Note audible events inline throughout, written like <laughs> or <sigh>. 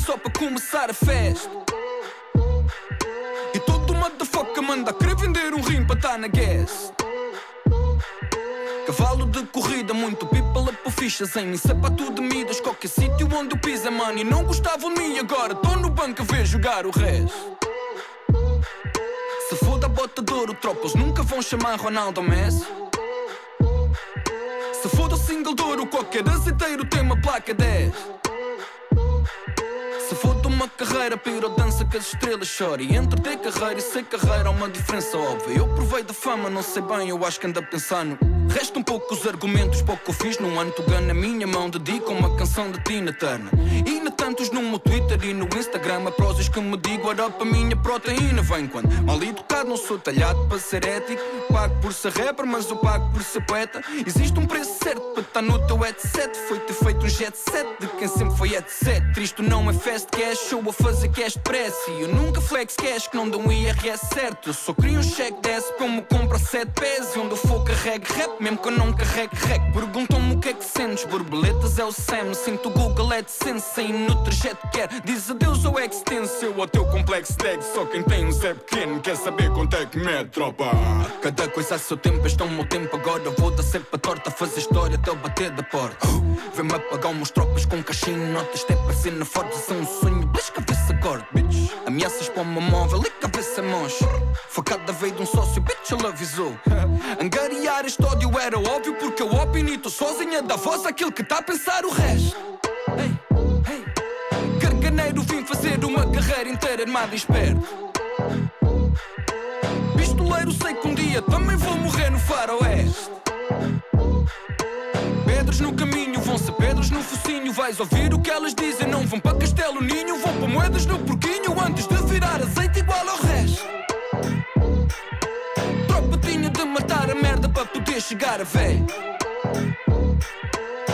Só para começar a festa. E todo motherfucker manda querer vender um rim para estar na gas. Cavalo de corrida, muito people por fichas em mim. Sapato de midas, qualquer sítio onde eu pisa money. Não gostavam de mim agora, tô no banco a ver jogar o resto. Se for da bota de ouro, tropas nunca vão chamar Ronaldo Messi. Se for do single de ouro, qualquer azeiteiro tem uma placa 10. Se for de uma carreira, piro dança que as estrelas choram. E entre ter carreira e ser carreira há uma diferença óbvia. Eu provei da fama, não sei bem, eu acho que ando a pensar no. Resta um pouco os argumentos, pouco fiz num ano. Tu na minha mão, dedico uma canção de Tina Turner. E ainda tantos no meu Twitter e no Instagram. A prosas que me digo, era para minha proteína. Vem quando mal educado, não sou talhado para ser ético. Pago por ser rapper, mas eu pago por ser poeta. Existe um preço certo para estar no teu headset. Foi ter feito um jet set de quem sempre foi headset. Isto não é fast cash, show a fazer cash depressa. E eu nunca flex cash que não dou um IRS certo. Eu só queria um cheque desse para me comprar 7 pés. E onde eu for carregue rap, mesmo que eu não carregue rec. Perguntam-me o que é que sentes, borboletas é o Sam. Sinto o Google AdSense, no trajeto quer. Diz adeus ao extenso, eu ao teu complexo tag. Só quem tem um Zé pequeno quer saber quanto é que mete, tropa. Cada coisa a seu tempo, este é o meu tempo. Agora vou dar sempre a torta, fazer história até o bater da porta. Vem-me apagar umas tropas com caixinho, notas, até na forte. São um sonho, agora, bitch. Ameaças para uma móvel e cabeça mancha. Facada veio de um sócio, bitch, ele avisou. <laughs> Angariar este ódio era óbvio, porque eu opino e tô sozinha da voz àquilo que tá a pensar o resto. Hey, hey. Carcaneiro vim fazer uma carreira inteira armado e esperto. Pistoleiro sei que um dia também vou morrer no faroeste. Pedras no caminho, vão ser pedras no focinho. Vais ouvir o que elas dizem, não vão para Castelo Ninho, vão para moedas no porquinho antes de virar azeite igual ao resto. Tropa tinha de matar a merda para poder chegar a velho.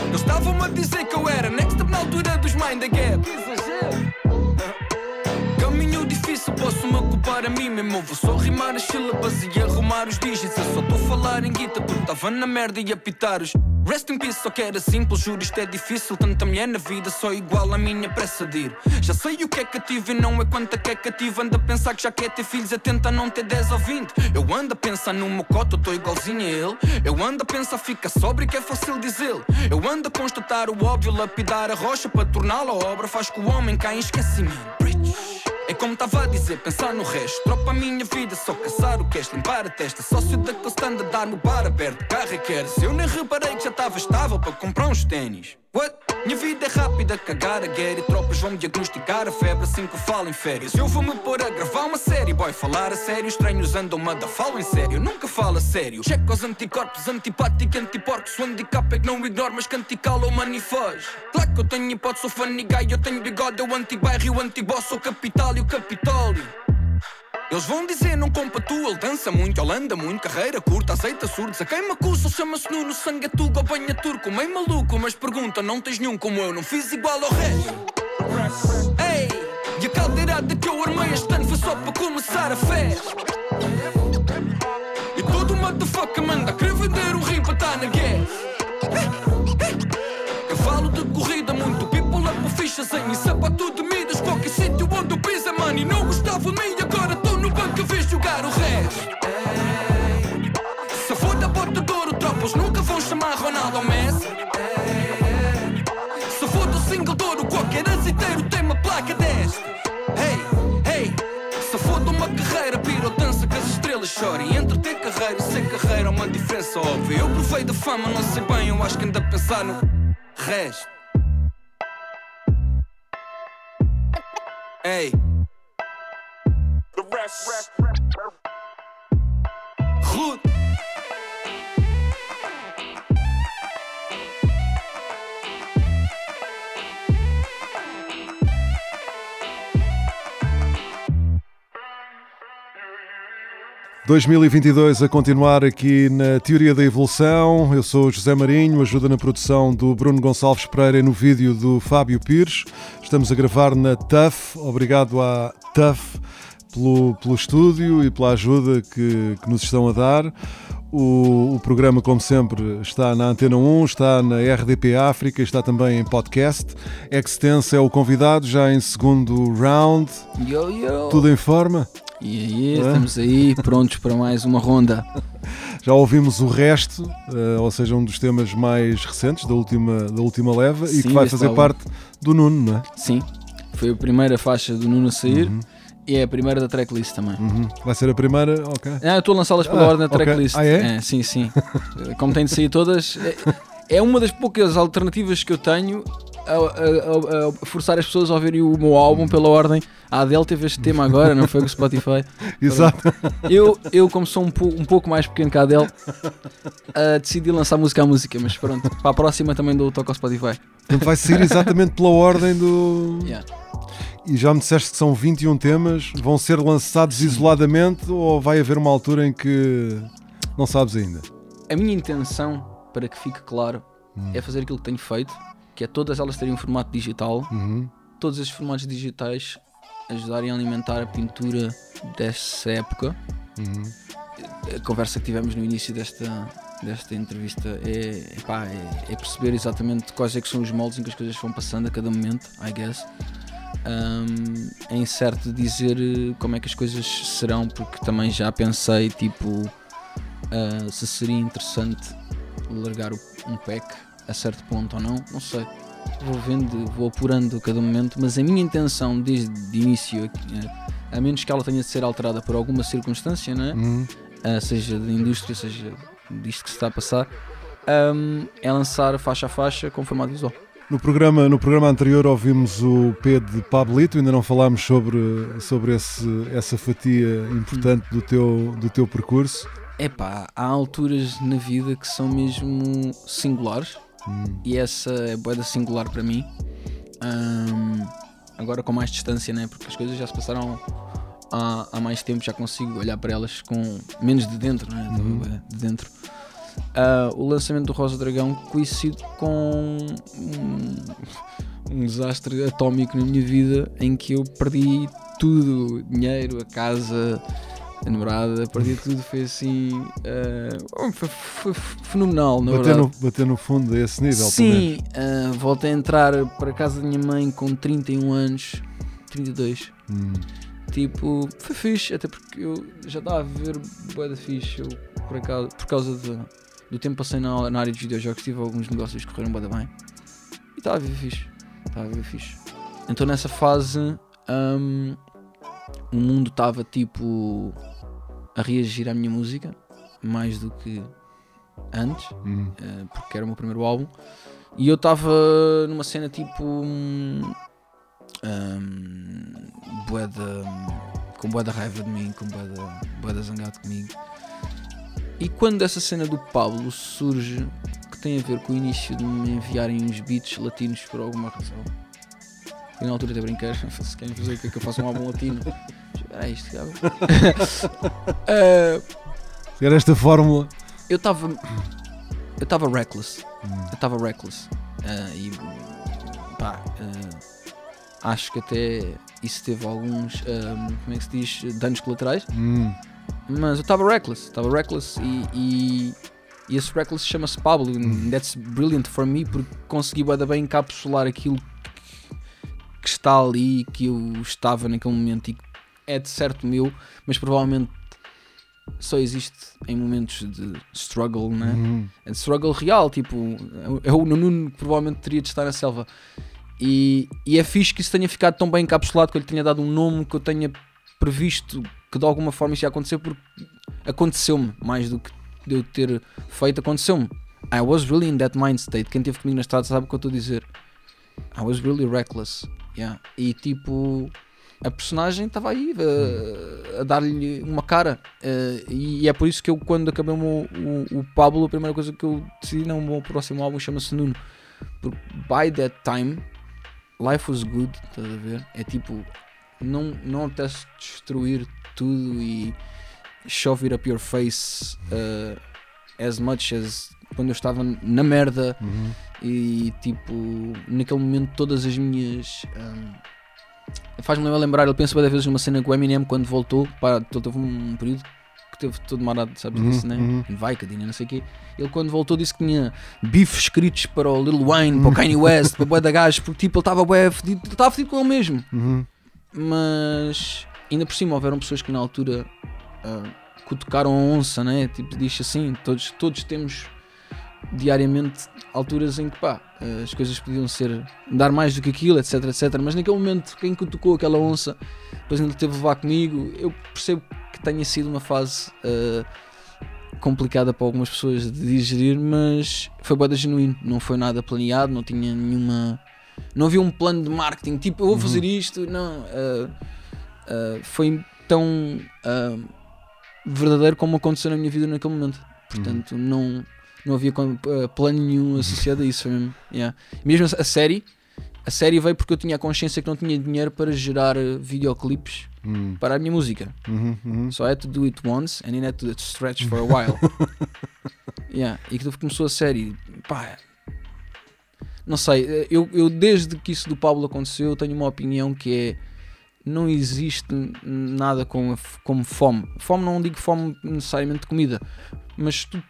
Eles estavam-me a dizer que eu era next up na altura dos Mind the Gap. Caminho difícil, posso me ocupar a mim mesmo. Vou só rimar as sílabas e arrumar os dígitos. Eu só estou a falar em guita porque estava na merda e a pitar os. Rest in peace, só que era simples, juro isto é difícil. Tanta mulher na vida, só igual à minha pressa de ir. Já sei o que é cativo e não é quanta que é cativo. Anda a pensar que já quer ter filhos, a tenta não ter 10 ou 20. Eu ando a pensar no meu coto, tô igualzinho a ele. Eu ando a pensar, fica sóbrio que é fácil dizer. Eu ando a constatar o óbvio, lapidar a rocha para torná-la obra. Faz que o homem caia em esquecimento. É como estava a dizer, pensar no resto. Tropa a minha vida, só caçar o cash, limpar a testa. Sócio daquele stand a dar no bar aberto. Carro e quer. Se eu nem reparei que já estava estável para comprar uns ténis. What? Minha vida é rápida, cagar a guerra e tropas vão me diagnosticar a febre assim que eu falo em férias. Eu vou-me pôr a gravar uma série, boy, falar a sério. Estranhos andam-me a dar falo em sério, nunca falo a sério. Checo os anticorpos, antipático, antiporcos. O handicap é que não ignoro, mas que anticala o manifaz. Claro que eu tenho hipótese, sou guy, eu tenho bigode, eu anti-bairro, o anti-boss, sou capital e o capitólio. Eles vão dizer não compatua, ele dança muito, ele anda muito, carreira curta, aceita surdos. A quem me acusa, chama-se Nuno, sangue é tuga, banha turco, meio maluco, mas pergunta, não tens nenhum como eu, não fiz igual ao resto. Ei, e a caldeirada que eu armei este ano foi só para começar a festa. E todo motherfucker manda querer vender um rim para estar na guerra. Cavalo de corrida, muito people up fichas em sapato de midas, qualquer sítio onde eu pisa, money. Não gostava de óbvia. Eu provei da fama, não sei bem, eu acho que ando a pensar no resto. Ei, rest. Rude. 2022 a continuar aqui na Teoria da Evolução. Eu sou o José Marinho, ajuda na produção do Bruno Gonçalves Pereira e no vídeo do Fábio Pires. Estamos a gravar na TUF. Obrigado à TUF pelo, pelo estúdio e pela ajuda que, que nos estão a dar. O, o, programa, como sempre, está na Antena 1, está na RDP África, está também em podcast. Extense é o convidado, já em segundo round. Yo, yo. Tudo em forma? E aí, estamos aí prontos para mais uma ronda. <laughs> Já ouvimos o resto, uh, ou seja, um dos temas mais recentes da última, da última leva Sim, e que vai fazer álbum. parte do Nuno, não é? Sim, foi a primeira faixa do Nuno a sair e é a primeira da tracklist também. Uhum. Vai ser a primeira, ok. Ah, eu estou a lançá-las pela Ah, ordem da tracklist. Ah, é? sim, sim. <laughs> Como tem de sair todas, é, é uma das poucas alternativas que eu tenho a, a- a- forçar as pessoas a ouvirem o meu álbum pela ordem. A Adele teve este tema agora, não foi com o Spotify. <laughs> Exato. Eu, eu como sou um, um pouco mais pequeno que a Adele, ah, decidi lançar música a música, mas pronto, para a próxima também dou o toque ao Spotify. Portanto, vai sair exatamente pela ordem do. Yeah. E já me disseste que são 21 temas, vão ser lançados isoladamente ou vai haver uma altura em que não sabes ainda? A minha intenção, para que fique claro, é fazer aquilo que tenho feito, que é todas elas terem um formato digital, Uhum. todos esses formatos digitais ajudarem a alimentar a pintura dessa época. A conversa que tivemos no início desta, desta entrevista é, epá, é, é perceber exatamente quais é que são os moldes em que as coisas vão passando a cada momento, I guess. Um, é incerto dizer eh, como é que as coisas serão, porque também já pensei, tipo, ah, se seria interessante largar um pack a certo ponto ou não, não sei. Vou vendo, vou apurando a cada momento, mas a minha intenção desde o início, eh, a menos que ela tenha de ser alterada por alguma circunstância, não é? Uhum. Ah, seja da indústria, seja disto que se está a passar, um, é lançar faixa a faixa com formato visual. No programa, no programa anterior ouvimos o P de Pablito, ainda não falámos sobre, sobre esse, essa fatia importante do teu, do teu percurso. Epá, há alturas na vida que são mesmo singulares e essa é boeda singular para mim. Ahm, agora com mais distância, né? Porque as coisas já se passaram há, há mais tempo, já consigo olhar para elas com menos de dentro, né? De, de dentro. Ah, o lançamento do Rosa Dragão coincide com um, um desastre atómico na minha vida em que eu perdi tudo, dinheiro, a casa, a namorada, perdi tudo, foi assim. ah, foi, foi fenomenal, na Bater verdade. no, bater no fundo a esse nível. Sim, ah, voltei a entrar para a casa da minha mãe com 31 anos, 32. Hum. Tipo, foi fixe, até porque eu já estava a ver bué da fixe. Eu, por, acaso, por causa de- do tempo que passei na, na área de videojogos, tive alguns negócios que correram da bem. E estava a ver fixe. Estava a ver fixe. Então nessa fase, hum, o mundo estava tipo a reagir à minha música, mais do que antes. Hum. Eh, porque era o meu primeiro álbum. E eu estava numa cena tipo. hum, bué de- com bué da raiva de mim, com bué da zangado comigo. E quando essa cena do Pablo surge, que tem a ver com o início de me enviarem uns beats latinos por alguma razão. E na altura até brincar, <laughs> se querem fazer o que é que eu faço um álbum latino. Espera aí, isto cara. <laughs> Eh, Era esta fórmula. eu estava eu estava reckless eu estava reckless Ah, e pá ah, acho que até isso teve alguns ah, como é que se diz danos colaterais Hum. mas eu estava reckless estava reckless e, e, e esse reckless chama-se Pablo and that's brilliant for me porque consegui bem encapsular aquilo que, está ali que eu estava naquele momento e que é de certo meu mas provavelmente só existe em momentos de struggle, né? Hum. É de struggle real, tipo, é o Nuno que provavelmente teria de estar na selva. E, e é fixe que isso tenha ficado tão bem encapsulado, que eu lhe tenha dado um nome, que eu tenha previsto que de alguma forma isso ia acontecer, porque aconteceu-me, mais do que de eu ter feito, aconteceu-me. I was really in that mind state. Quem esteve comigo na estrada sabe o que eu estou a dizer. I was really reckless. Yeah. E tipo, a personagem estava aí uh, a dar-lhe uma cara. Uh, e é por isso que eu, quando acabei o, o, o Pablo, a primeira coisa que eu decidi, não, o meu próximo álbum chama-se Nuno. Porque by that time, life was good, estás a ver? É tipo, não, não apetece destruir tudo e shove it up your face uh, as much as quando eu estava na merda Uhum. e tipo, naquele momento todas as minhas. hum, Faz-me lembrar, ele pensa várias vezes numa cena com o Eminem quando voltou. Pá, ele teve um período que teve todo marado, sabes Uhum, disso, né? uhum. Em Vicodin, não sei o quê. Ele quando voltou disse que tinha bifes escritos para o Lil Wayne, para o Kanye West, para o Boy da Gás, porque tipo, ele estava bué fedido, ele estava fedido com ele mesmo. Uhum. Mas ainda por cima houveram pessoas que na altura ah, cutucaram a onça, né? Tipo, diz assim, todos, todos temos diariamente alturas em que pá, as coisas podiam ser dar mais do que aquilo, etc, etc. Mas naquele momento, quem cutucou aquela onça, depois ainda teve a levar comigo, eu percebo que tenha sido uma fase ah, complicada para algumas pessoas de digerir, mas foi boa genuíno, não foi nada planeado, não tinha nenhuma. Não havia um plano de marketing, tipo, eu vou fazer isto, não. ah, ah, foi tão verdadeiro como aconteceu na minha vida naquele momento. Portanto, não, não havia ah, plano nenhum associado a isso. Foi mesmo, yeah. Mesmo a série, a série veio porque eu tinha a consciência que não tinha dinheiro para gerar ah, videoclipes Uhum. para a minha música. Uhum. Uhum. So I had to do it once and then I had to stretch for a while. <laughs> yeah. E que começou a série, pá, não sei, eu, eu desde que isso do Pablo aconteceu tenho uma opinião que é não existe nada com, a f- como fome. Fome não digo fome necessariamente de comida, mas tu,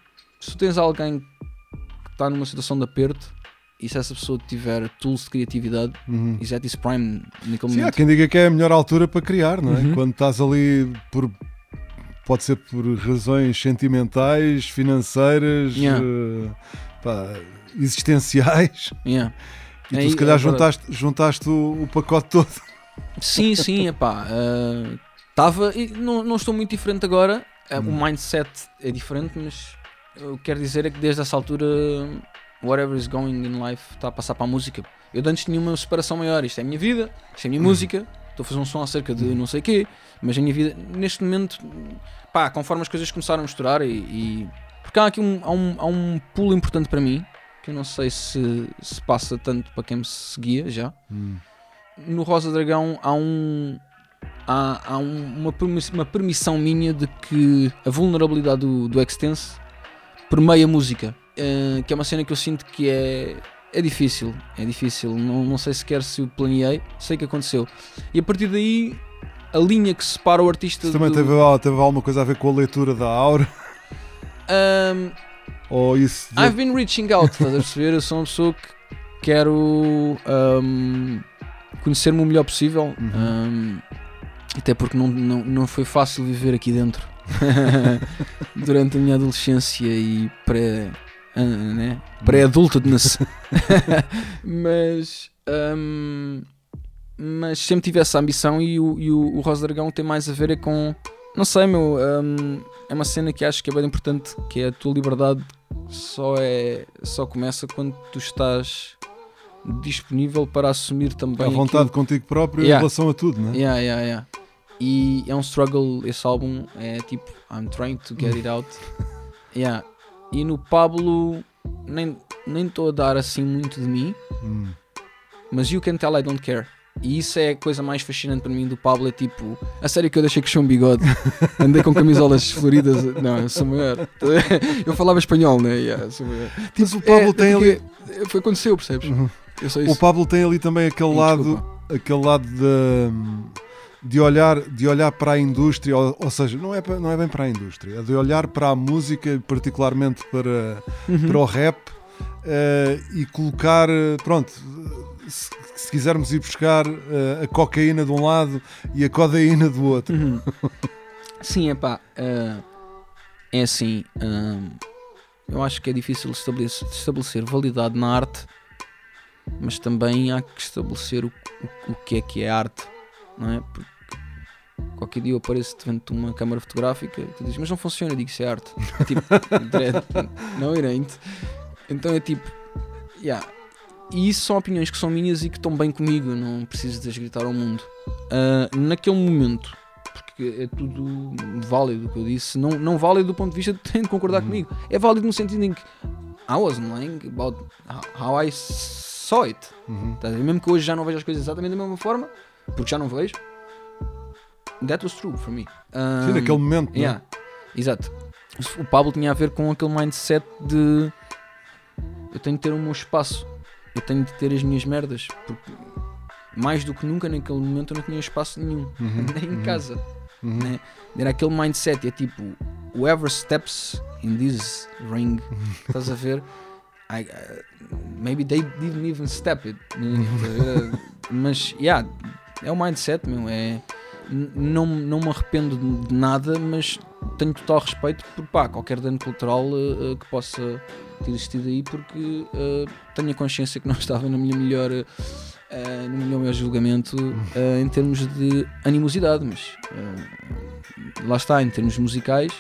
se tu tens alguém que está numa situação de aperto e se essa pessoa tiver tools de criatividade, Uhum. is at its prime naquele Sim, há quem diga que é a melhor altura para criar, não é? Uhum. Quando estás ali por. Pode ser por razões sentimentais, financeiras, Yeah. eh, pá, existenciais. Yeah. E tu, se calhar, agora- juntaste, juntaste o, o pacote todo. Sim, sim, <laughs> epá. Estava. não, não estou muito diferente agora. eh, Hum. O mindset é diferente, mas eu quero dizer é que desde essa altura, whatever is going in life está a passar para a música. Eu antes tinha uma separação maior. Isto é a minha vida, isto é a minha música. Estou a fazer um som acerca de não sei o quê, mas a minha vida, neste momento, pá, conforme as coisas começaram a misturar e. e- porque há aqui um, há um, há um pulo importante para mim, que eu não sei se se passa tanto para quem me seguia já no Rosa Dragão há um há, há um- uma, uma permissão minha de que a vulnerabilidade do, do Extense permeia a música eh, que é uma cena que eu sinto que é é difícil, é difícil não, não sei sequer se o planeei sei que aconteceu e a partir daí a linha que separa o artista Isso também do, teve, teve alguma coisa a ver com a leitura da aura? Ahm, Ou isso. de- I've been reaching out, estás a perceber? Eu sou uma pessoa que quero ahm, conhecer-me o melhor possível. Uhum. ahm, até porque não, não, não foi fácil viver aqui dentro <laughs> durante a minha adolescência e pré. ah, né? Pré-adultedness. <laughs> mas. ahm, mas sempre tive essa ambição e o, e o, o Rosa Dragão tem mais a ver é com. Não sei, meu. ahm, é uma cena que acho que é bem importante, que é a tua liberdade só é só começa quando tu estás disponível para assumir também à vontade contigo próprio em Yeah. relação a tudo, não é? Yeah, yeah, yeah. E é um struggle esse álbum, é tipo I'm trying to get it out. <laughs> Yeah. E no Pablo nem nem estou a dar assim muito de mim, Hum. mas you can tell I don't care. E isso é a coisa mais fascinante para mim do Pablo, é tipo, a sério que eu deixei crescer um bigode, <laughs> andei com camisolas floridas, não, eu sou maior. <laughs> Eu falava espanhol, né? Yeah, sou maior. Mas o Pablo É, tem ali. Foi aconteceu, percebes? Uhum. O. Pablo tem ali também aquele lado, desculpa. aquele lado de, de, olhar, de olhar para a indústria, ou, ou seja, não é, não é bem para a indústria, é de olhar para a música, particularmente para, Uhum. para o rap, eh, e colocar, eh, pronto, se, se quisermos ir buscar eh, a cocaína de um lado e a codeína do outro. Uhum. Sim, epá, ah, é assim, eu acho que é difícil estabelecer, estabelecer validade na arte, mas também há que estabelecer o, o, o que é que é arte, não é? Porque qualquer dia eu apareço devant de uma câmara fotográfica e tu dizes, mas não funciona, eu digo isso é arte. É <laughs> tipo, dread, não irente. Então é tipo, yeah, e isso são opiniões que são minhas e que estão bem comigo, não preciso de as gritar ao mundo. Ah, naquele momento, porque é tudo válido o que eu disse, não, não válido do ponto de vista de terem de concordar comigo, é válido no sentido em que I was lying about how- I saw it. Ver? Mesmo que hoje já não vejo as coisas exatamente da mesma forma, porque já não vejo, that was true for me. Sim, Um, naquele momento. é? Yeah, exato. O Pablo tinha a ver com aquele mindset de eu tenho de ter o meu espaço, eu tenho de ter as minhas merdas, porque mais do que nunca naquele momento eu não tinha espaço nenhum, <laughs> nem em casa. Né? Era aquele mindset, é tipo, whoever steps in this ring, <laughs> estás a ver? I, uh, maybe they didn't even step it. né? <laughs> Mas, yeah, é o mindset, meu. É, não, não me arrependo de nada, mas tenho total respeito por pá, qualquer dano cultural uh, uh, que possa ter existido aí, porque uh, tenho a consciência que não <laughs> estava na minha melhor. uh, no meu melhor julgamento em termos de animosidade, mas lá está, em termos musicais,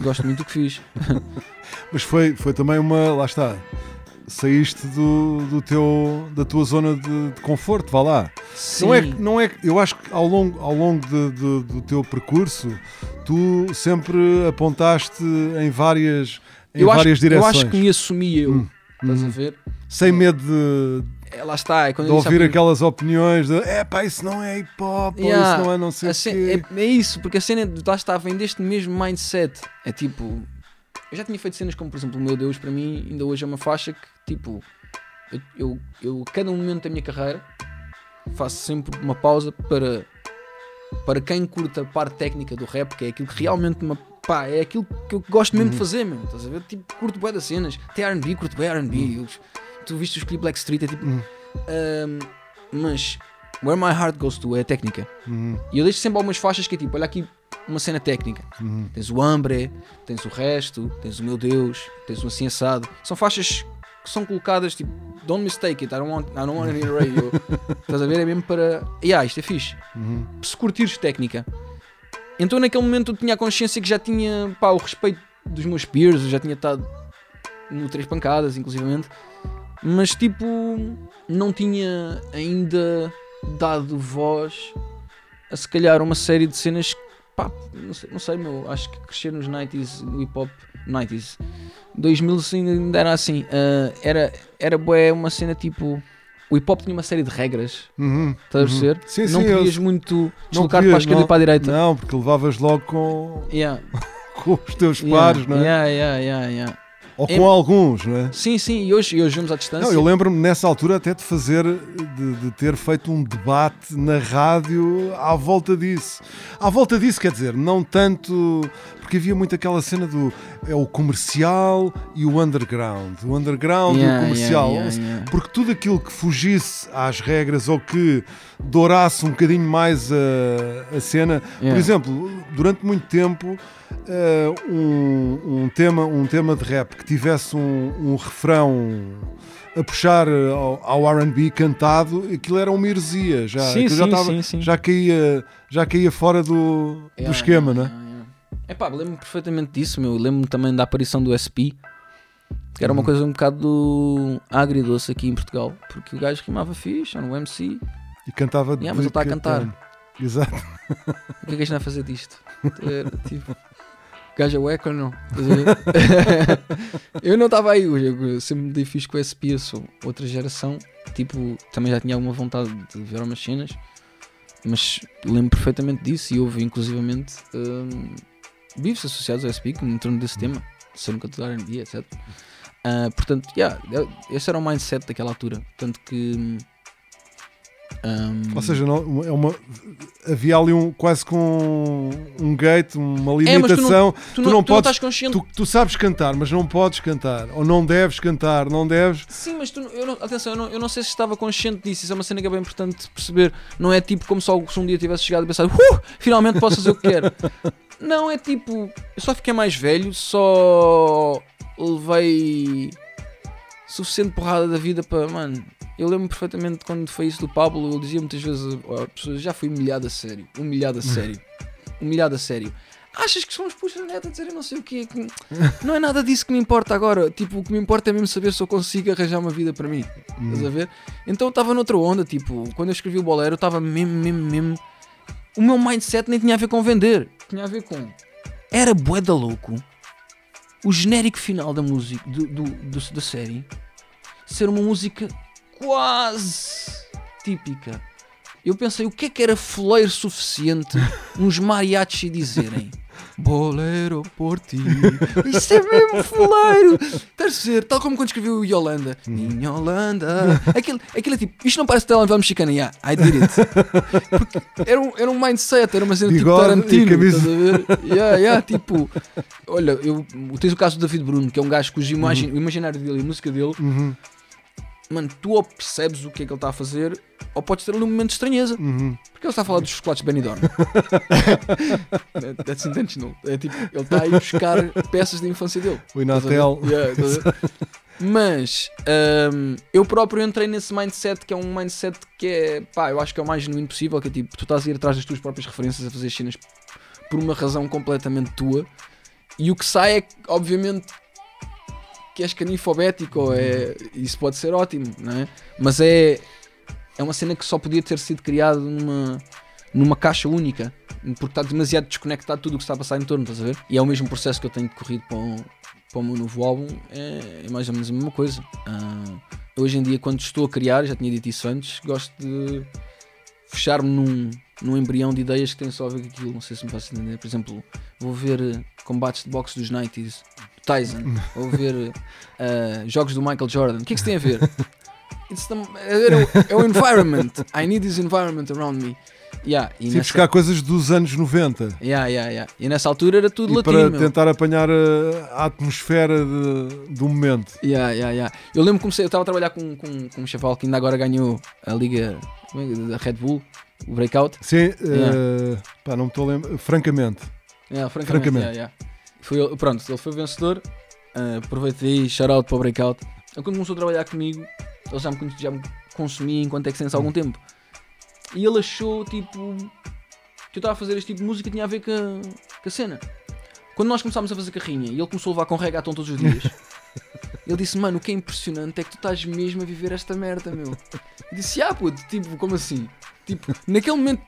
gosto muito do que fiz. <laughs> Mas foi, foi também uma. Lá está. Saíste do, do teu, da tua zona de, de conforto, vá lá. Não é, que- não é, que- eu acho que ao longo, ao longo de- de- do teu percurso, tu sempre apontaste em várias, em eu, acho, várias eu direções. acho que me assumi eu, Hum, estás hum. a ver? Sem medo de, É, lá está, é quando de eu ouvir aquelas opiniões de é pá, isso não é hip hop, ou Yeah, isso não é não sei o quê. é, é isso, porque a cena de lá está, vem deste mesmo mindset. É tipo, eu já tinha feito cenas como, por exemplo, o meu Deus, para mim, ainda hoje é uma faixa que, tipo, eu, eu, cada momento da minha carreira faço sempre uma pausa para, para quem curta a parte técnica do rap, que é aquilo que realmente me. Pá, é aquilo que eu gosto mesmo de fazer, meu. Estás a ver? Tipo, curto bué das cenas. Até RB, curto bué RB. Eu- Tu viste os clipes Black Street, é tipo. Ahm, mas Where My Heart Goes To é a técnica. Uhum, E eu deixo sempre algumas faixas que é tipo, olha aqui uma cena técnica. uhum. Tens o Ambre, tens o resto, tens o Meu Deus, tens o Assim Assado. São faixas que são colocadas tipo, don't mistake it, I don't want, I don't want it in radio. <laughs> Estás a ver? É mesmo para. Yeah, isto é fixe. Uhum. Se curtires técnica. Então naquele momento eu tinha a consciência que já tinha pá, o respeito dos meus peers, eu já tinha estado no Três Pancadas, inclusivamente. Mas tipo, não tinha ainda dado voz a se calhar uma série de cenas que, pá, não sei, não sei meu, acho que crescer nos 90s, no hip hop, 90s, 2000 ainda era assim, ah, era, era bué uma cena tipo, o hip hop tinha uma série de regras, Uhum, estás a uhum. perceber? Sim, não sim, eu- podias muito não deslocar para a esquerda não- e para a direita. Não, porque levavas logo com, Yeah, <laughs> com os teus yeah, pares, não é? yeah, yeah, yeah, yeah. Ou É- com alguns, não é? Sim, sim, e hoje, e hoje vemos à distância. Não, eu lembro-me nessa altura até de fazer, de, de ter feito um debate na rádio à volta disso. À volta disso, quer dizer, não tanto. Porque havia muito aquela cena do. É o comercial e o underground. O underground Yeah, e o comercial. yeah, yeah. Porque tudo aquilo que fugisse às regras ou que dourasse um bocadinho mais a, a cena. Por exemplo, durante muito tempo, eh, um, um tema, um tema de rap que tivesse um, um refrão a puxar eh, ao, ao RB cantado, aquilo era uma heresia. Já, Sim, aquilo já, sim, tava- sim, sim. já caía, já caía fora do, do Yeah, esquema, yeah, não é? yeah, yeah. Epá, lembro-me perfeitamente disso, meu. Lembro-me também da aparição do SP, que era uma Uhum. coisa um bocado agridoce aqui em Portugal, porque o gajo rimava fixe, era um MC. E cantava Yeah, mas ele está a cantar. Exato. O que é que este não a fazer disto? <laughs> Era, tipo, gajo é hueco ou não? Eu não estava aí, eu sempre me dei com o SP, eu sou outra geração. Tipo, também já tinha alguma vontade de ver umas cenas, mas lembro perfeitamente disso e houve inclusivamente hum, vivos associados ao SP que em torno desse tema, ser um cantor de R&B, etc. Ah, portanto, yeah, esse era o mindset daquela altura. Tanto que. Hum, Ou seja, não, é uma, havia ali um, quase com um gate, uma É, tu limitação. tu, tu não, não tu não podes- estás consciente Tu, tu sabes cantar, mas não podes cantar. Ou não deves cantar, não deves. Sim, mas tu, não- eu não, atenção, eu não, eu não sei se estava consciente disso. Isso é uma cena que é bem importante perceber. Não é tipo como só se um dia tivesse chegado e pensado, uh, finalmente posso fazer o que quero. <laughs> não, é tipo, eu só fiquei mais velho, só levei suficiente porrada da vida para, mano. Eu lembro perfeitamente quando foi isso do Pablo, ele dizia muitas vezes às pessoas, já fui humilhado a sério, humilhado a sério, humilhado a sério. achas que são os puxos da net a dizerem não sei o quê? <laughs> Não é nada disso que me importa agora. Tipo, o que me importa é mesmo saber se eu consigo arranjar uma vida para mim. Estás a ver? Então eu estava noutra onda, tipo, quando eu escrevi o bolero, eu estava mesmo, mesmo, mesmo. O meu mindset nem tinha a ver com vender. Tinha a ver com. Era bué da louco o genérico final da música do, do- do- da série ser uma música quase típica. Eu pensei, o que é que era foleiro suficiente <laughs> uns mariachis dizerem Bolero por ti. Isso é mesmo foleiro. Estás a ver? Tal como quando escrevi o Yolanda. Minha Yolanda. Aquilo, aquilo é tipo, isto não parece telenovela mexicana. Yeah, I did it. Porque era um, era um mindset, era uma cena tipo Bigode e Tarantino. camisa. Estás a ver? Yeah, yeah, tipo, olha, eu, tens o caso do David Bruno, que é um gajo cujo imagem, o imaginário dele e a música dele Uhum, mano, tu ou percebes o que é que ele está a fazer, ou podes ter ali um momento de estranheza. uhum. Porque ele está a falar dos chocolates Benidorm. <laughs> That- That's intentional. É tipo, ele está a ir buscar peças da infância dele. O? Inatel. Yeah? Mas hum, eu próprio entrei nesse mindset que é um mindset que é, pá, eu acho que é o mais genuíno possível, que é tipo, tu estás a ir atrás das tuas próprias referências a fazer as cenas por uma razão completamente tua e o que sai é, obviamente, que és canifobético, é, isso pode ser ótimo, não é? Mas é, é uma cena que só podia ter sido criada numa, numa caixa única, porque está demasiado desconectado de tudo o que está a passar em torno, estás a ver? E é o mesmo processo que eu tenho decorrido para o, para o meu novo álbum, é, é mais ou menos a mesma coisa. Ah, hoje em dia, quando estou a criar, já tinha dito isso antes, gosto de fechar-me num, num embrião de ideias que têm só a ver com aquilo, não sei se me faço entender. Por exemplo, vou ver eh, combates de boxe dos 90s, do Tyson, <laughs> vou ver eh, jogos do Michael Jordan. O que é que isso tem a ver? <laughs> É, o, é o environment. I need this environment around me. Yeah, e Sim, nessa, buscar coisas dos anos 90 yeah, yeah, yeah. E nessa altura era tudo e latino. para meu. tentar apanhar a, atmosfera de- do momento. Yeah, yeah, yeah. Eu lembro que comecei, eu estava a trabalhar com, com, com um chaval que ainda agora ganhou a liga é é? da Red Bull, o Breakout. Sim, eh, pá, não me estou a lembrar. Francamente, Yeah, francamente, Francamente. yeah, yeah. Foi, pronto, ele foi o vencedor. Uh, aproveitei, shout out para o Breakout. Ele quando começou a trabalhar comigo, ele já me, já me consumia enquanto Excense há algum tempo. E ele achou tipo que eu estava a fazer este tipo de música tinha a ver com a, com a cena. Quando nós começámos a fazer carrinha e ele começou a levar com reggaeton todos os dias, <laughs> ele disse: Mano, o que é impressionante é que tu estás mesmo a viver esta merda, meu. Eu disse: Ah, puto, tipo, como assim? Tipo, naquele momento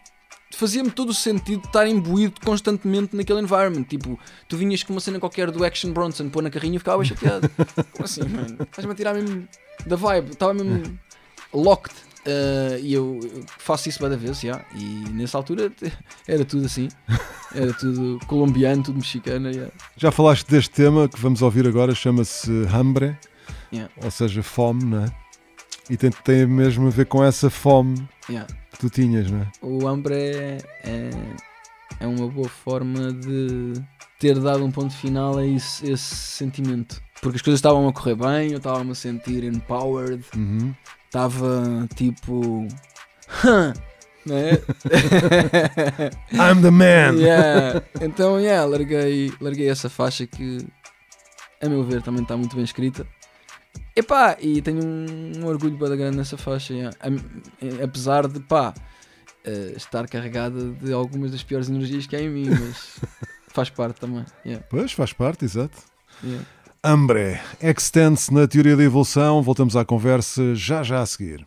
fazia-me todo o sentido estar imbuído constantemente naquele environment. Tipo, tu vinhas com uma cena qualquer do Action Bronson pôr na carrinha e ficava chateado. <laughs> Como assim, mano? Estás-me a tirar mesmo da vibe. Estava mesmo locked. Uh, e eu, eu faço isso cada vez, já. E nessa altura <laughs> era tudo assim. Era tudo colombiano, tudo mexicano. yeah. já falaste deste tema que vamos ouvir agora, chama-se Hambre, Yeah. ou seja, fome, não é? E tem, tem mesmo a ver com essa fome Yeah. Que tu tinhas, não é? O hambre é, é, é uma boa forma de ter dado um ponto final a esse, esse sentimento. Porque as coisas estavam a correr bem, eu estava-me a sentir empowered, Uhum. estava tipo. "Hã", né? I'm the man! <laughs> Yeah. Então, yeah, larguei, larguei essa faixa que, a meu ver, também está muito bem escrita. Epá, e tenho um, orgulho bem grande nessa faixa, yeah. Eh, apesar de, pá, eh, estar carregada de algumas das piores energias que há em mim, <laughs> mas faz parte também. Yeah, Pois, faz parte, exato. yeah. Hambre, extends na teoria da evolução. Voltamos à conversa já já a seguir.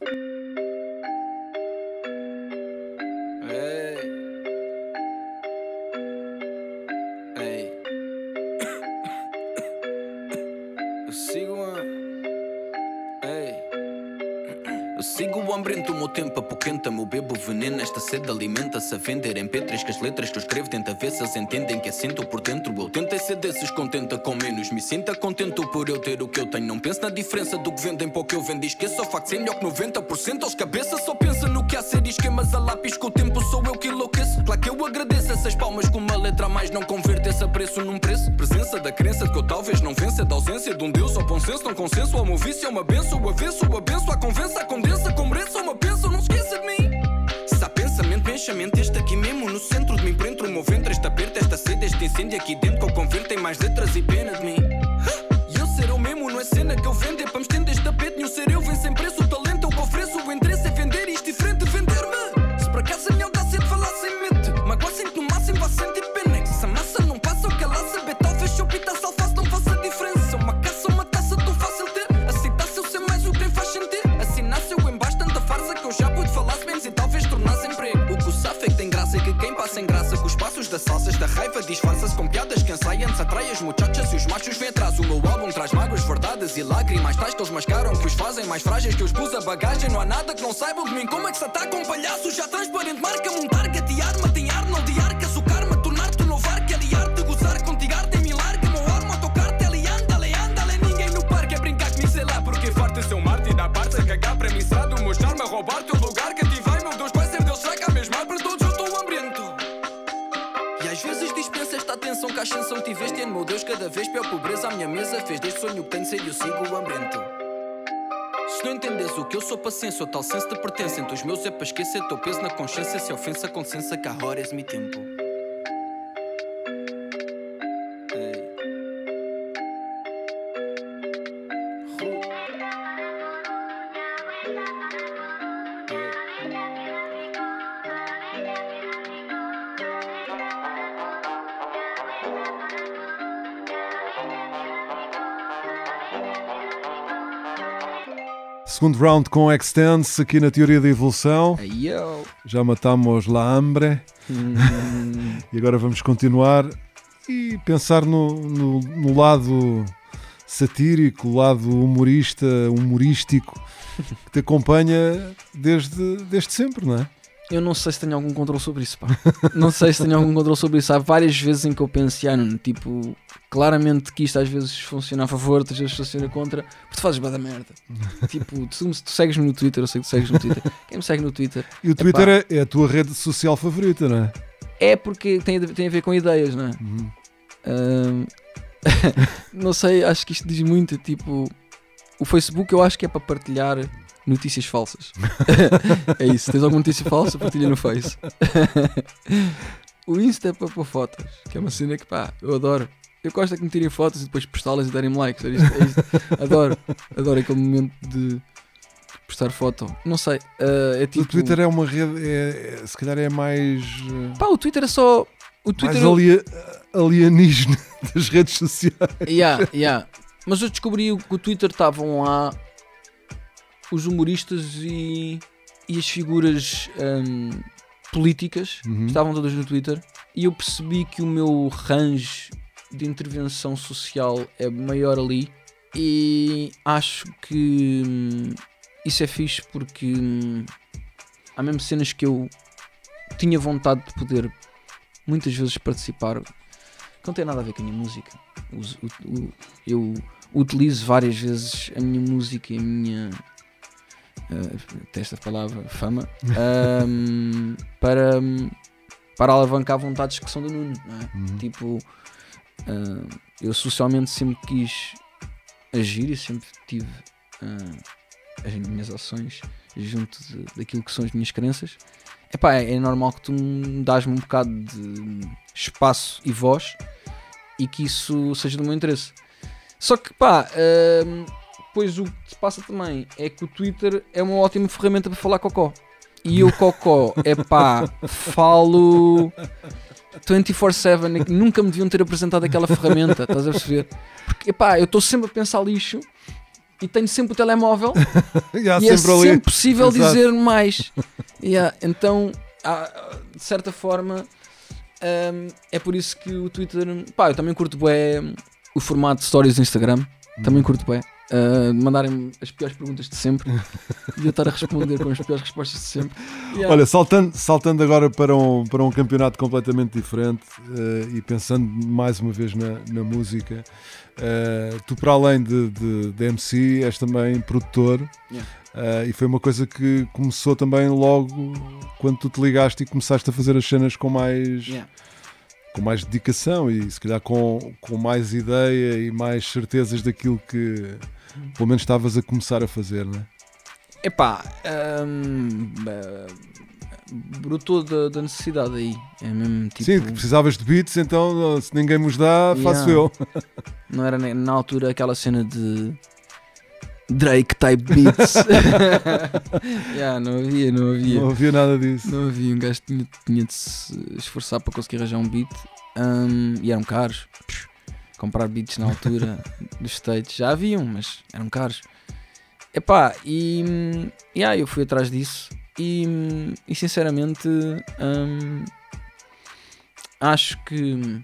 Esta sede alimenta-se a vender em P3 que as letras que eu escrevo tenta ver se eles entendem que é sinto por dentro. Eu tentei ser desses contenta com menos, me sinta contento por eu ter o que eu tenho. Não penso na diferença do que vendem para o que eu vendo. Esqueço o facto ser melhor que 90%. Aos cabeças só pensa no que há ser esquemas a lápis com o tempo. Sou eu que enlouqueço. Claro que eu agradeço essas palmas com uma letra a mais. Não converte esse apreço num preço. Presença da crença de que eu talvez não vença. Da ausência de um Deus ao bom senso. Não consenso ao meu vício, é uma benção. O avesso, o abenço, a convença, a condensa. Com mereço, uma bênção. Não esqueça de mim. Pensamento, este aqui mesmo no centro de mim, por entre o meu ventre, este aperto, esta sede, este incêndio aqui dentro que eu converto tem mais letras e pena de mim. <gasps> E eu ser eu mesmo, não é cena que eu vendo, é para me estender verdades e lágrimas. Tais que eles mascaram, que os fazem mais frágeis. Que os pus a bagagem. Não há nada que não saibam de mim. Como é que se ataca um palhaço já transparente? Marca-me um target e arma. Tem Arnold e Arcas. O karma tornar-te um novo arco. Aliar-te, gozar contigo. Arte em larga. Meu arma, tocar-te. Ali anda-lhe, anda-lhe. Ninguém no parque é brincar comigo, sei lá. Porque farto seu Marte e dá parte a cagar para mim. Sado, mostrar-me a roubar-te o lugar que ativei. Meu Deus, vai ser Deus, há mesmo ar para todos? Eu estou hambrento. E às vezes dispensa esta atenção que a ascensão tiveste. E meu Deus, cada vez pior pobreza à minha mesa. Fez sonho ser e eu sigo hambrento. Se não entendes o que eu sou paciência, ou tal senso de pertença entre os meus é para esquecer teu peso na consciência. Se ofensa, consciência que há horas me tempo. Segundo round com Extense aqui na teoria da evolução. Eu. Já matamos La Hambre <laughs> e agora vamos continuar e pensar no, no, no lado satírico, lado humorista, humorístico que te acompanha desde, desde sempre, não é? Eu não sei se tenho algum controle sobre isso, pá. Não sei se tenho algum controle sobre isso. Há várias vezes em que eu penso, ah, tipo, claramente que isto às vezes funciona a favor, outras vezes funciona contra, porque tu fazes bada merda. <laughs> tipo, tu, tu segues-me no Twitter, eu sei que tu segues no Twitter. Quem me segue no Twitter E o Twitter é, é a tua rede social favorita, não é? é porque tem, a- tem a ver com ideias, não é? Uhum. Ahm, <laughs> não sei, acho que isto diz muito. Tipo, o Facebook eu acho que é para partilhar notícias falsas. <laughs> é isso. Tens alguma notícia falsa, partilha no Face. o Insta é para pôr fotos, que é uma cena que pá, eu adoro. Eu gosto é que me tirem fotos e depois postá-las e darem likes. É isto, é isto. Adoro, adoro aquele momento de postar foto. Não sei, ah, é tipo. O Twitter é uma rede, é, é- se calhar é mais, eh, Pá, o Twitter é só. O Twitter mais alia- alienígena <laughs> das redes sociais. Yeah, yeah. Mas eu descobri que o Twitter estavam lá os humoristas e, e as figuras hum, políticas Uhum. estavam todas no Twitter e eu percebi que o meu range de intervenção social é maior ali e acho que hum, isso é fixe porque hum, há mesmo cenas que eu tinha vontade de poder muitas vezes participar que não tem nada a ver com a minha música. Eu utilizo várias vezes a minha música e a minha uh, esta palavra, fama, ahm, <laughs> para, para alavancar vontades que são do Nuno, é? Uhum. Tipo, ah, eu socialmente sempre quis agir e sempre tive ah, as minhas ações junto de- daquilo que são as minhas crenças. Epá, é, é normal que tu me dás-me um bocado de espaço e voz e que isso seja do meu interesse. Só que pá, hum, depois o que se passa também é que o Twitter é uma ótima ferramenta para falar cocó. E eu cocó, é pá, falo 24-7, é que nunca me deviam ter apresentado aquela ferramenta, estás a perceber? Porque epá, eu estou sempre a pensar lixo e tenho sempre o telemóvel <laughs> E e é sempre ali. sempre possível Exato. dizer mais. Yeah, então, há- de certa forma, hum, é por isso que o Twitter. Pá, eu também curto bem o formato de stories do Instagram. Também curto bem. Uh, mandarem as piores perguntas de sempre e eu estar a responder com as piores respostas de sempre. Yeah. Olha, saltando, saltando agora para um, para um campeonato completamente diferente eh, e pensando mais uma vez na, na música, eh, tu, para além de, de, de MC, és também produtor. Yeah. eh, e foi uma coisa que começou também logo quando tu te ligaste e começaste a fazer as cenas com mais, Yeah. com mais dedicação e se calhar com, com mais ideia e mais certezas daquilo que pelo menos estavas a começar a fazer, não é? Epá, hum, eh, brotou da, da necessidade aí. É mesmo tipo. Sim, precisavas de beats, então se ninguém nos dá, faço Yeah. eu. <laughs> Não era na altura aquela cena de Drake type beats. <laughs> yeah, não havia, não havia. Não havia nada disso. Não havia. Um gajo tinha, tinha de se esforçar para conseguir arranjar um beat hum, e eram caros. Psh, Comprar beats na altura <laughs> dos States já haviam, mas eram caros. Epá, e yeah, eu fui atrás disso e, e sinceramente hum, acho que.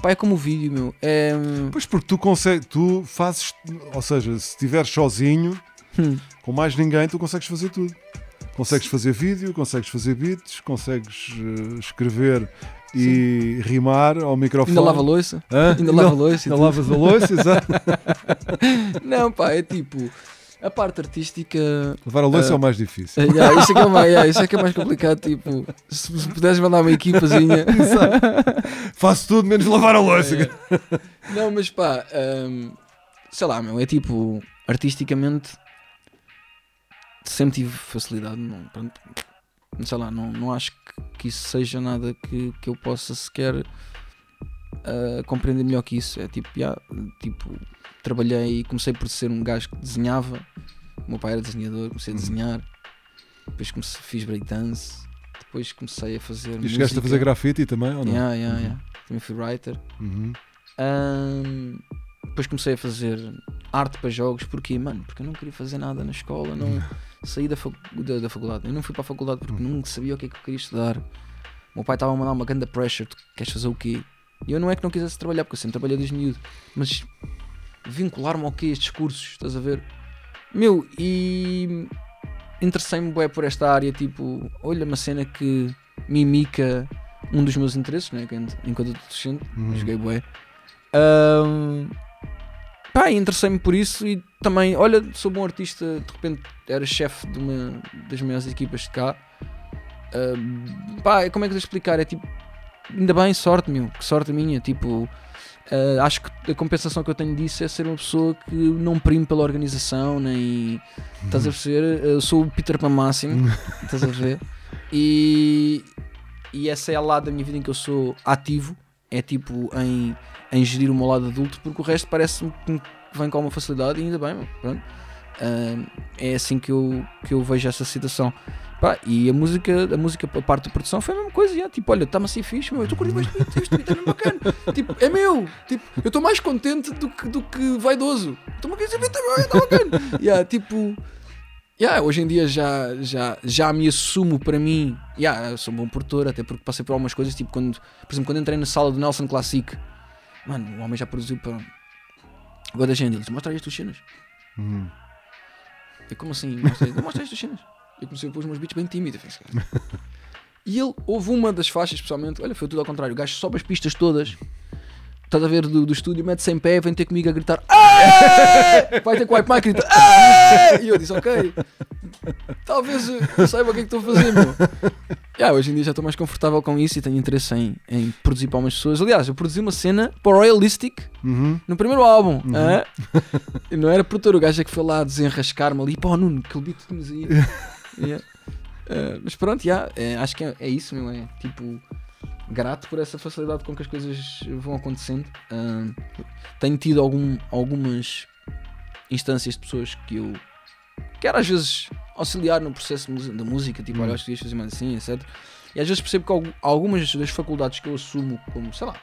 Pá, é como o vídeo, meu. É. Pois porque tu consegues, tu fazes, ou seja, se estiveres sozinho, Hum. com mais ninguém, tu consegues fazer tudo. Consegues fazer vídeo, consegues fazer beats, consegues eh, escrever e rimar ao microfone. Ainda lava a louça? Hã? Ainda lava a louça Ainda lavas a louça, exato. <laughs> Não, pá, é tipo. A parte artística. Lavar a louça é Ah. o mais difícil. É, yeah, isso, é que é mais, yeah, isso é que é mais <laughs> complicado. Tipo, se, se pudesses mandar uma equipazinha. <laughs> Faço tudo menos lavar a louça. É. Não, mas pá, hum, sei lá, meu, é tipo, artisticamente sempre tive facilidade. Não, pronto, sei lá, não, não acho que, que isso seja nada que, que eu possa sequer ah, compreender melhor que isso. É tipo, yeah, tipo, trabalhei, comecei por ser um gajo que desenhava. O meu pai era desenhador, comecei a desenhar. Depois comecei, fiz breakdance. Depois comecei a fazer. E chegaste a fazer música. grafite também, ou não? Yeah, yeah, yeah. Também fui writer. Uhum. Ahm, depois comecei a fazer arte para jogos, porque, mano, porque eu não queria fazer nada na escola, não <laughs> saí da, facu- da, da faculdade. Eu não fui para a faculdade porque não sabia o que é que eu queria estudar. O meu pai estava a mandar uma grande pressure, tu queres fazer o quê? E eu não é que não quisesse trabalhar, porque eu sempre trabalhei desde miúdo, mas vincular-me ao quê? Estes cursos, estás a ver? Meu, e interessei-me bué por esta área, tipo, olha uma cena que mimica um dos meus interesses, né? enquanto, enquanto adolescente, Uhum. joguei bué. Ahm, pá, interessei-me por isso e também, olha, sou bom artista, de repente era chefe de uma das maiores equipas de cá. Ahm, pá, como é que eu explicar? É tipo, ainda bem, sorte, meu, que sorte minha, tipo. ah, acho que a compensação que eu tenho disso é ser uma pessoa que não prime pela organização, nem. Estás a perceber? Eu sou o Peter Pan máximo, <laughs> estás a ver? E, e essa é a lado da minha vida em que eu sou ativo, é tipo em, em gerir o meu lado adulto, porque o resto parece-me que vem com uma facilidade e ainda bem, pronto. Ah, é assim que eu, que eu vejo essa situação. Pá, e a música, a música, a parte da produção foi a mesma coisa, já, tipo, olha, está-me assim fixe, meu, eu estou curtindo este beat, este beat é mesmo bacana, <laughs> tipo, é meu, tipo, eu estou mais contente do que, do que vaidoso, estou-me a dizer, beat é está bacana, yeah, tipo, yeah, hoje em dia já, já, já me assumo para mim, yeah, sou um bom produtor, até porque passei por algumas coisas, tipo, quando, por exemplo, quando entrei na sala do Nelson Classic, mano, o homem já produziu para agora da gente, ele disse, mostra aí as tuas cenas, Uhum. eu como assim? Mostra, aí- mostra as tuas cenas. Eu comecei a pôr os meus beats bem cara. <laughs> E ele, houve uma das faixas, especialmente, olha, foi tudo ao contrário. O gajo sobe as pistas todas, estás a ver do, do estúdio, mete-se em pé, vem ter comigo a gritar, vai ter com o mic e grita! E eu disse, ok, talvez eu eu saiba o que é que estou a fazer, meu. <laughs> Yeah, hoje em dia já estou mais confortável com isso e tenho interesse em, em produzir para umas pessoas. Aliás, eu produzi uma cena para o Royalistic Uhum. no primeiro álbum. hã? E não era produtor, o gajo é que foi lá desenrascar-me ali. Pô, Nuno, que beat temos aí. <laughs> Yeah. Eh, mas pronto, yeah, eh, acho que é, é isso, meu. É tipo, grato por essa facilidade com que as coisas vão acontecendo. Ah, tenho tido algum, algumas instâncias de pessoas que eu quero às vezes auxiliar no processo da música, tipo, olha, acho que devias fazer mais assim, etc. E às vezes percebo que algu- algumas das faculdades que eu assumo como, sei lá,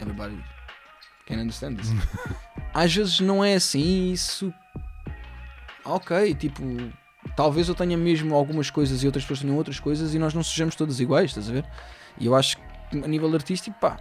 everybody can understand this. <laughs> às vezes não é assim isso. Ok, tipo, talvez eu tenha mesmo algumas coisas e outras pessoas tenham outras coisas e nós não sejamos todas iguais, estás a ver? E eu acho que a nível artístico, pá,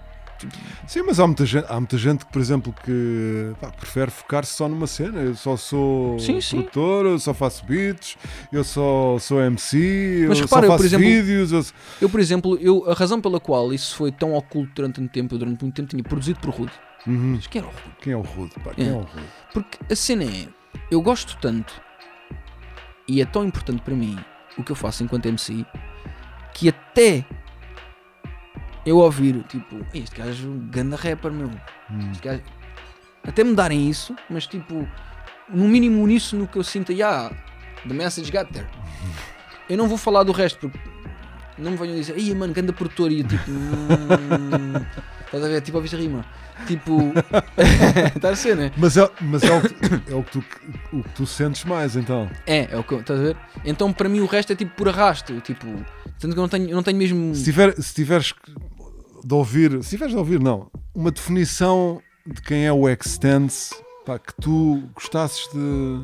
Sim, mas há muita gente, há muita gente que, por exemplo, que pá, prefere focar-se só numa cena. Eu só sou Sim, sim. produtor, eu só faço beats, eu só sou MC, Mas eu repara, só eu, faço por exemplo, vídeos. eu- Eu, por exemplo, eu, a razão pela qual isso foi tão oculto durante muito tempo, eu durante muito tempo tinha produzido por Rude. Uhum. Mas quem era o Rude? Quem é o Rude? Pá, quem É. é o Rude? Porque a cena é, eu gosto tanto e é tão importante para mim o que eu faço enquanto MC que até eu ouvir, tipo, "Ei, este gajo é um ganda rapper, meu. Hum. Gajo... Até me darem isso, mas tipo, no mínimo nisso no que eu sinto, yeah, the message got there. <laughs> Eu não vou falar do resto porque não me venham dizer, ei mano, ganda produtor e eu tipo, "Hum", estás a ver? Tipo, ouviste a rima. Tipo, está <laughs> a ser, né? Mas, é, mas é, o, que- é o, que tu, o que tu sentes mais, então. É, é o que estás a ver? Então para mim o resto é tipo por arrasto, tipo, tanto que eu não tenho, eu não tenho mesmo. Se, tiver, se tiveres de ouvir, se tiveres de ouvir, não, uma definição de quem é o Extense pá, que tu gostasses de,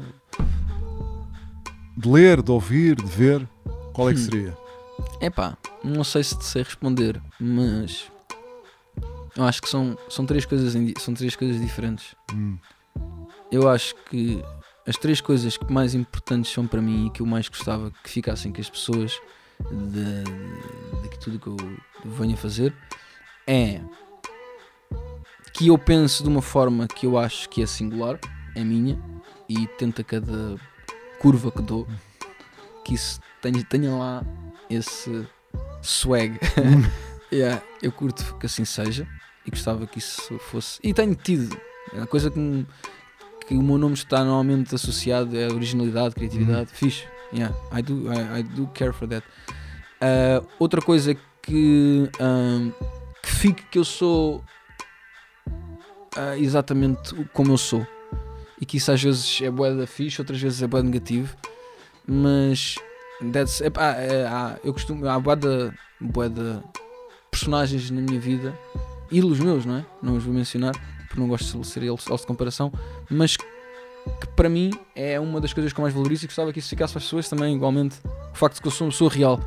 de ler, de ouvir, de ver, qual é que Hum. seria? Epá, não sei se te sei responder, mas eu acho que são, são, três, coisas são três coisas diferentes. Hum. Eu acho que as três coisas que mais importantes são para mim e que eu mais gostava que ficassem com as pessoas de, de, de tudo que eu venho a fazer é que eu penso de uma forma que eu acho que é singular, é minha, e tento a cada curva que dou que isso tenha, tenha lá esse swag. <laughs> Yeah, eu curto que assim seja e gostava que isso fosse. E tenho tido. É a coisa que, me- que o meu nome está normalmente associado é originalidade, criatividade. Fixe. Yeah, I do, I, I do care for that. Ah, outra coisa que, ahm, que fique que eu sou ah, exatamente como eu sou. E que isso às vezes é boeda fixe, outras vezes é boeda negativo. Mas that's, epá, é, há- eu costumo. Há boeda, boeda personagens na minha vida, ídolos meus, não é? Não os vou mencionar, porque não gosto de ser eles de comparação, mas que para mim é uma das coisas que eu mais valorizo e gostava que isso ficasse para as pessoas também, igualmente, o facto de que eu sou uma pessoa real.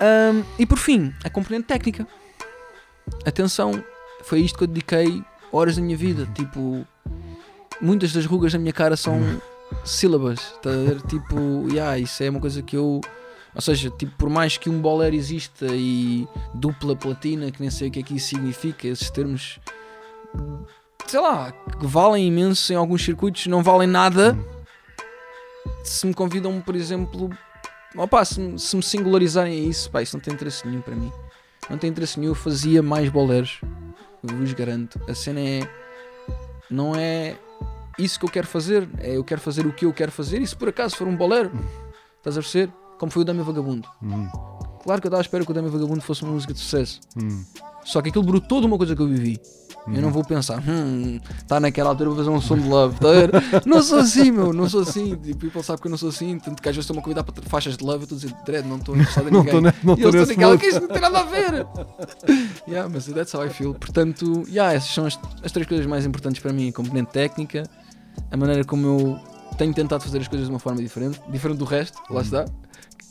Ahm, e por fim, a componente técnica. Atenção, foi isto que eu dediquei horas da minha vida. Tipo, muitas das rugas na minha cara são sílabas. Tá a ver? <laughs> Tipo, yeah, isso é uma coisa que eu. Ou seja, tipo, por mais que um bolero exista e dupla platina, que nem sei o que é que isso significa, esses termos, sei lá, que valem imenso em alguns circuitos, não valem nada. Se me convidam, por exemplo, opá, se, me- se me singularizarem a isso, pá, isso não tem interesse nenhum para mim. Não tem interesse nenhum, eu fazia mais boleros, eu vos garanto. A cena é. Não é isso que eu quero fazer, é eu quero fazer o que eu quero fazer, e se por acaso for um bolero, estás a perceber? Como foi o Dami Vagabundo. Hum. Claro que eu estava à espera que o Dami Vagabundo fosse uma música de sucesso. Hum. Só que aquilo brotou de uma coisa que eu vivi. Eu não vou pensar, hum, está naquela altura vou fazer um som de love, tá? <laughs> Não sou assim, meu, não sou assim. E people sabe que eu não sou assim, tanto que às vezes estão-me a convidar para faixas de love, eu estou a dizer, dread, não estou interessado em Não ninguém. estou ne- não e eles estou estão naquela que isto não tem nada a ver. <laughs> yeah, mas that's how I feel. Portanto, yeah, essas são as, as três coisas mais importantes para mim: a componente técnica, a maneira como eu tenho tentado fazer as coisas de uma forma diferente, diferente do resto, lá está.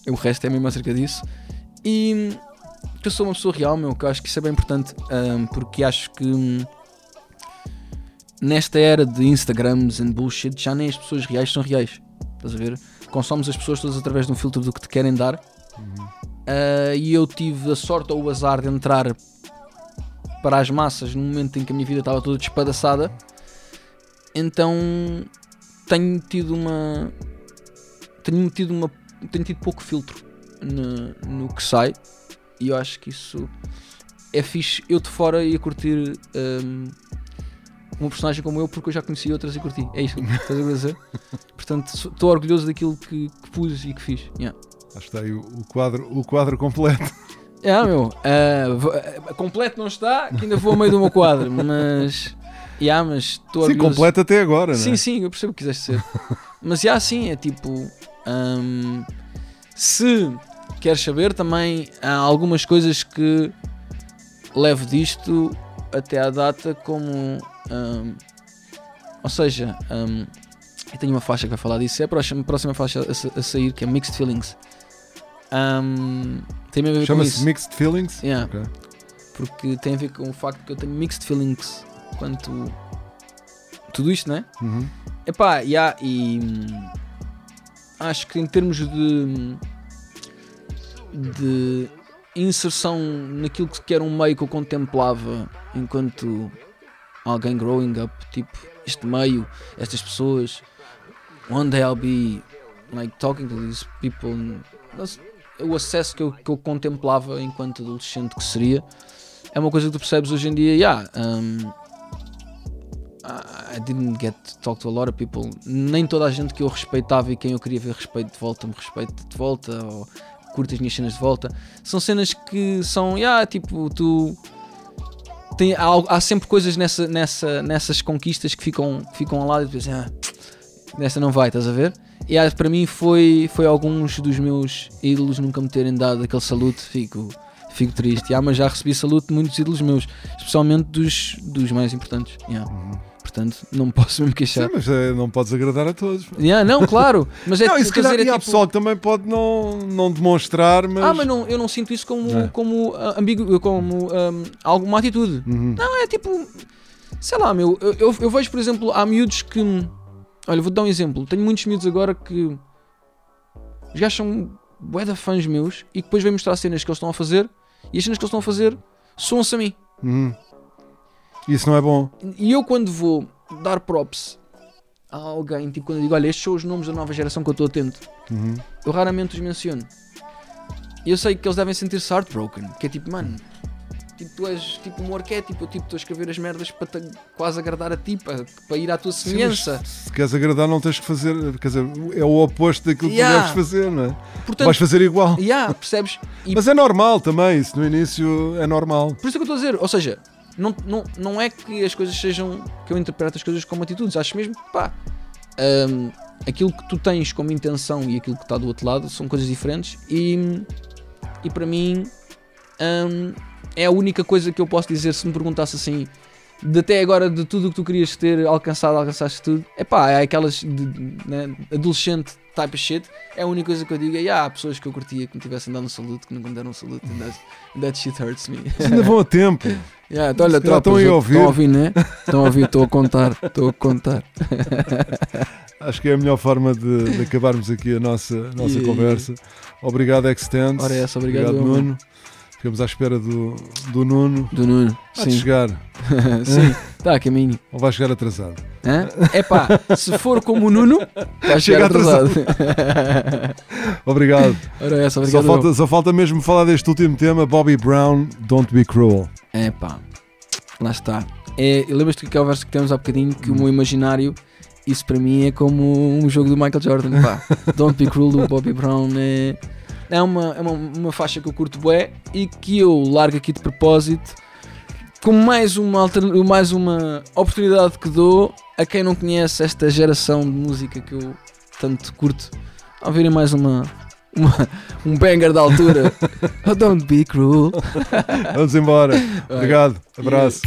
O resto é mesmo acerca disso. E que eu sou uma pessoa real, meu, que eu acho que isso é bem importante, ahm, porque acho que hum, nesta era de Instagrams and bullshit, já nem as pessoas reais são reais. Estás a ver? Consomes as pessoas todas através de um filtro do que te querem dar. Ah, e eu tive a sorte ou o azar de entrar para as massas no momento em que a minha vida estava toda despadaçada. Então tenho tido uma. Tenho tido uma. Tenho tido pouco filtro no, no que sai. E eu acho que isso é fixe. Eu de fora ia curtir hum, uma personagem como eu porque eu já conheci outras e curti. É isto que <laughs> estás a dizer? Portanto, estou orgulhoso daquilo que, que pus e que fiz. Yeah. Acho que está aí o, o quadro, o quadro completo. <laughs> É, meu, ah, completo não está, que ainda vou a meio do meu quadro, <laughs> mas. Yeah, mas estou Sim, orgulhoso. completo até agora, não é? Sim, sim, eu percebo o que quiseste ser. Mas já sim, é tipo. hum, se queres saber, também há algumas coisas que levo disto até à data como. hum, ou seja, hum, eu tenho uma faixa que vai falar disso, é a próxima, a próxima faixa a, a sair, que é Mixed Feelings. Hum, tem a ver Chama-se. Mixed Feelings. Yeah Ok. porque tem a ver com o facto que eu tenho mixed feelings quanto tudo isto, né? Uhum. Epá, yeah, e hum, acho que em termos de de inserção naquilo que era um meio que eu contemplava enquanto alguém growing up, tipo, este meio, estas pessoas, one day I'll be like talking to these people. O acesso que eu, que eu contemplava enquanto adolescente que seria é uma coisa que tu percebes hoje em dia, yeah, um, I I didn't get to talk to a lot of people. Nem toda a gente que eu respeitava e quem eu queria ver respeito de volta me respeita de volta ou curte as minhas cenas de volta. São cenas que são, yeah, tipo, tu. Tem, há, há sempre coisas nessa, nessa, nessas conquistas que ficam, ficam ao lado e tu ah, nessa não vai, estás a ver? E ah, para mim foi, foi alguns dos meus ídolos nunca me terem dado aquele saluto, fico, fico triste. Ah, mas já recebi saluto de muitos ídolos meus, especialmente dos, dos mais importantes. yeah. Portanto não me <laughs> posso mesmo queixar. Sim, mas é, não podes agradar a todos. Yeah, não, claro, mas é não, se quer dizer, é e tipo- pessoal que também pode não, não demonstrar, mas. Ah, mas não, eu não sinto isso como, É. como ah, ambíguo, como ahm, alguma atitude. Uhum. Não, é tipo, sei lá, meu. Eu, eu, eu vejo, por exemplo, há miúdos que. Olha, vou-te dar um exemplo. Tenho muitos miúdos agora que. Os gajos são bué de fãs meus e depois vêm mostrar cenas que eles estão a fazer e as cenas que eles estão a fazer soam-se a mim. Uhum. Isso não é bom. E eu, quando vou dar props a alguém, tipo, quando eu digo, olha, estes são os nomes da nova geração que eu estou atento, Uhum. eu raramente os menciono. E eu sei que eles devem sentir-se heartbroken, que é tipo, mano, tipo, tu és tipo um arquétipo, eu tipo, estou a escrever as merdas para te quase agradar a ti, para, para ir à tua Sim, semelhança. se queres agradar, não tens que fazer. Quer dizer, é o oposto daquilo que Yeah. tu deves fazer, não é? Portanto, Vais fazer igual. yeah, percebes? E Mas é normal também, isso no início é normal. por isso é que eu estou a dizer, ou seja, não, não, não é que as coisas sejam, que eu interpreto as coisas como atitudes, acho mesmo que, pá, hum, aquilo que tu tens como intenção e aquilo que está do outro lado são coisas diferentes e, e para mim hum, é a única coisa que eu posso dizer se me perguntasse assim de até agora de tudo o que tu querias ter alcançado, alcançaste tudo, é pá, é aquelas de, né, adolescente type of shit, é a única coisa que eu digo, é "Ya, há pessoas que eu curtia que me tivessem dado um saludo, que nunca me deram um saludo, and that, that shit hurts me. Mas ainda vão a tempo. <laughs> Yeah, então, olha, estão a ouvir. Estão a ouvir, né? Estão a ouvir, estou a contar, estou a contar. <laughs> Acho que é a melhor forma de, de acabarmos aqui a nossa, a nossa Yeah. conversa. Obrigado, Extend. Ora essa, obrigado, eu, Nuno. Ficamos à espera do, do Nuno. Do Nuno, Há de sim. chegar. <laughs> sim, está a caminho. Ou vai chegar atrasado? É pá, se for como o Nuno, vai Chega chegar atrasado. <laughs> Obrigado. Ora é essa, Só obrigado. falta, só falta mesmo falar deste último tema, Bobby Brown, Don't Be Cruel. É pá, lá está. É, Lembras-te que é o verso que temos há bocadinho que o meu imaginário, isso para mim é como um jogo do Michael Jordan. Pá. <laughs> Don't Be Cruel do Bobby Brown é, é, uma, é uma, uma faixa que eu curto bué e que eu largo aqui de propósito como mais uma, mais uma oportunidade que dou a quem não conhece esta geração de música que eu tanto curto. A ouvirem mais uma, uma- um banger da altura. oh, <laughs> don't be cruel. Vamos embora. Obrigado. Abraço.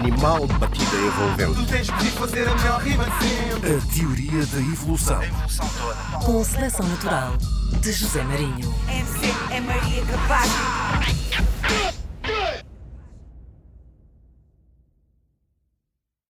minimal batida envolvente. Tu tens que fazer a melhor rima sempre. A teoria da evolução. Evolução toda. Com a seleção natural de José Marinho. É MC é Maria Capaz.